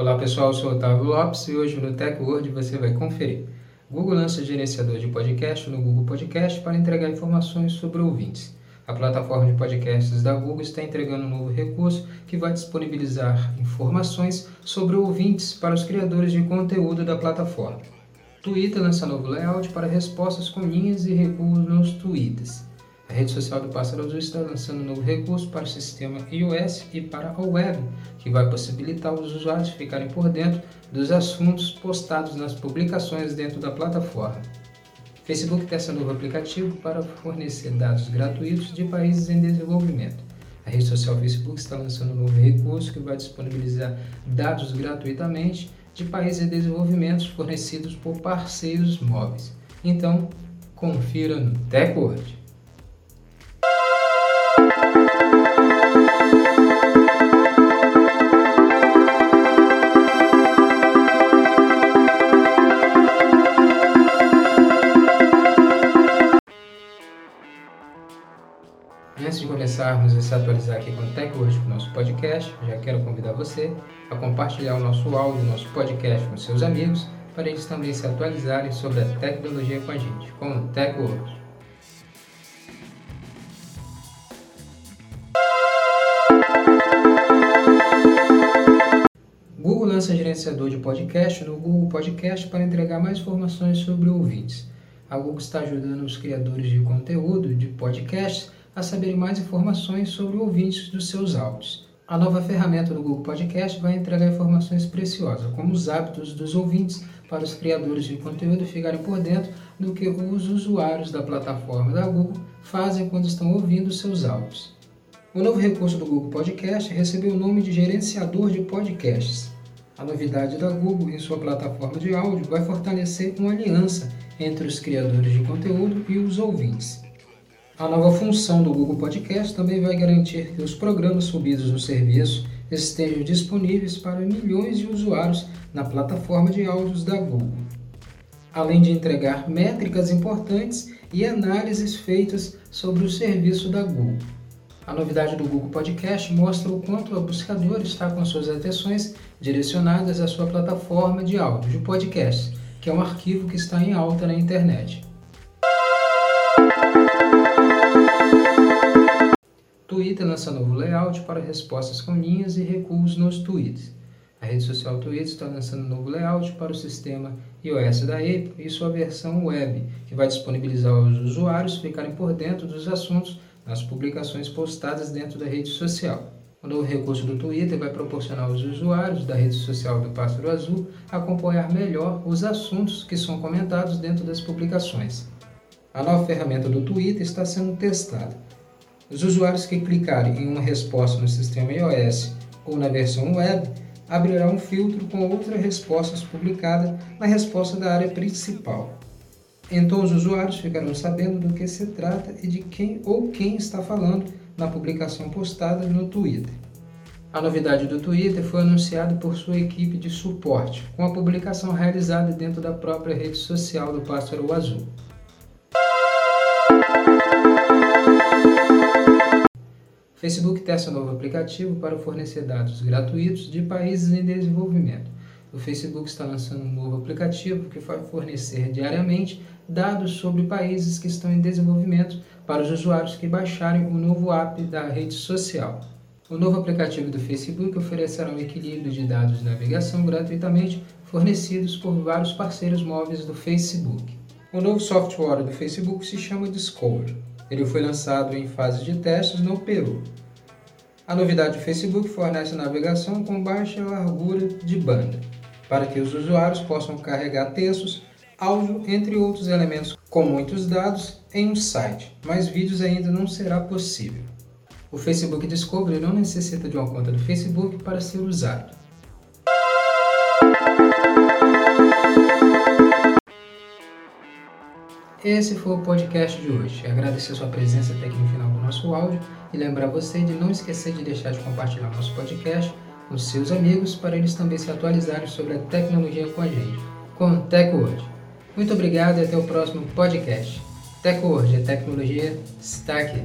Olá pessoal, eu sou Otávio Lopes e hoje no Tech Word você vai conferir. Google lança gerenciador de podcast no Google Podcast para entregar informações sobre ouvintes. A plataforma de podcasts da Google está entregando um novo recurso que vai disponibilizar informações sobre ouvintes para os criadores de conteúdo da plataforma. Twitter lança novo layout para respostas com linhas e recuos nos tweets. A rede social do Pássaro Azul está lançando um novo recurso para o sistema iOS e para a web, que vai possibilitar os usuários ficarem por dentro dos assuntos postados nas publicações dentro da plataforma. Facebook testa novo aplicativo para fornecer dados gratuitos de países em desenvolvimento. A rede social Facebook está lançando um novo recurso que vai disponibilizar dados gratuitamente de países em desenvolvimento fornecidos por parceiros móveis. Então, confira no TechWord. Antes de começarmos a se atualizar aqui com o TechWord para o nosso podcast, já quero convidar você a compartilhar o nosso áudio, o nosso podcast com seus amigos, para eles também se atualizarem sobre a tecnologia com a gente, com o TechWord. Google lança gerenciador de podcast no Google Podcast para entregar mais informações sobre ouvintes. A Google está ajudando os criadores de conteúdo de podcasts a saberem mais informações sobre ouvintes dos seus áudios. A nova ferramenta do Google Podcast vai entregar informações preciosas, como os hábitos dos ouvintes, para os criadores de conteúdo ficarem por dentro do que os usuários da plataforma da Google fazem quando estão ouvindo seus áudios. O novo recurso do Google Podcast recebeu o nome de Gerenciador de Podcasts. A novidade da Google em sua plataforma de áudio vai fortalecer uma aliança entre os criadores de conteúdo e os ouvintes. A nova função do Google Podcast também vai garantir que os programas subidos no serviço estejam disponíveis para milhões de usuários na plataforma de áudios da Google, além de entregar métricas importantes e análises feitas sobre o serviço da Google. A novidade do Google Podcast mostra o quanto o buscador está com suas atenções direcionadas à sua plataforma de áudio de podcast, que é um arquivo que está em alta na internet. Twitter lança novo layout para respostas com linhas e recuos nos tweets. A rede social Twitter está lançando novo layout para o sistema iOS da Apple e sua versão web, que vai disponibilizar aos usuários ficarem por dentro dos assuntos nas publicações postadas dentro da rede social. O novo recurso do Twitter vai proporcionar aos usuários da rede social do Pássaro Azul acompanhar melhor os assuntos que são comentados dentro das publicações. A nova ferramenta do Twitter está sendo testada os usuários que clicarem em uma resposta no sistema iOS ou na versão web abrirá um filtro com outras respostas publicadas na resposta da área principal. Então os usuários ficarão sabendo do que se trata e de quem ou quem está falando na publicação postada no Twitter. A novidade do Twitter foi anunciada por sua equipe de suporte, com a publicação realizada dentro da própria rede social do Pássaro Azul. Facebook testa um novo aplicativo para fornecer dados gratuitos de países em desenvolvimento. O Facebook está lançando um novo aplicativo que vai fornecer diariamente dados sobre países que estão em desenvolvimento para os usuários que baixarem o novo app da rede social. O novo aplicativo do Facebook oferecerá um equilíbrio de dados de navegação gratuitamente fornecidos por vários parceiros móveis do Facebook. O novo software do Facebook se chama Discover. Ele foi lançado em fase de testes no Peru. A novidade do Facebook fornece navegação com baixa largura de banda, para que os usuários possam carregar textos, áudio, entre outros elementos com muitos dados em um site, mas vídeos ainda não será possível. O Facebook Discovery não necessita de uma conta do Facebook para ser usado. Esse foi o podcast de hoje. Agradecer sua presença até aqui no final do nosso áudio e lembrar você de não esquecer de deixar de compartilhar nosso podcast com seus amigos para eles também se atualizarem sobre a tecnologia com a gente, com TechWord. Muito obrigado e até o próximo podcast. TechWord, a tecnologia está aqui.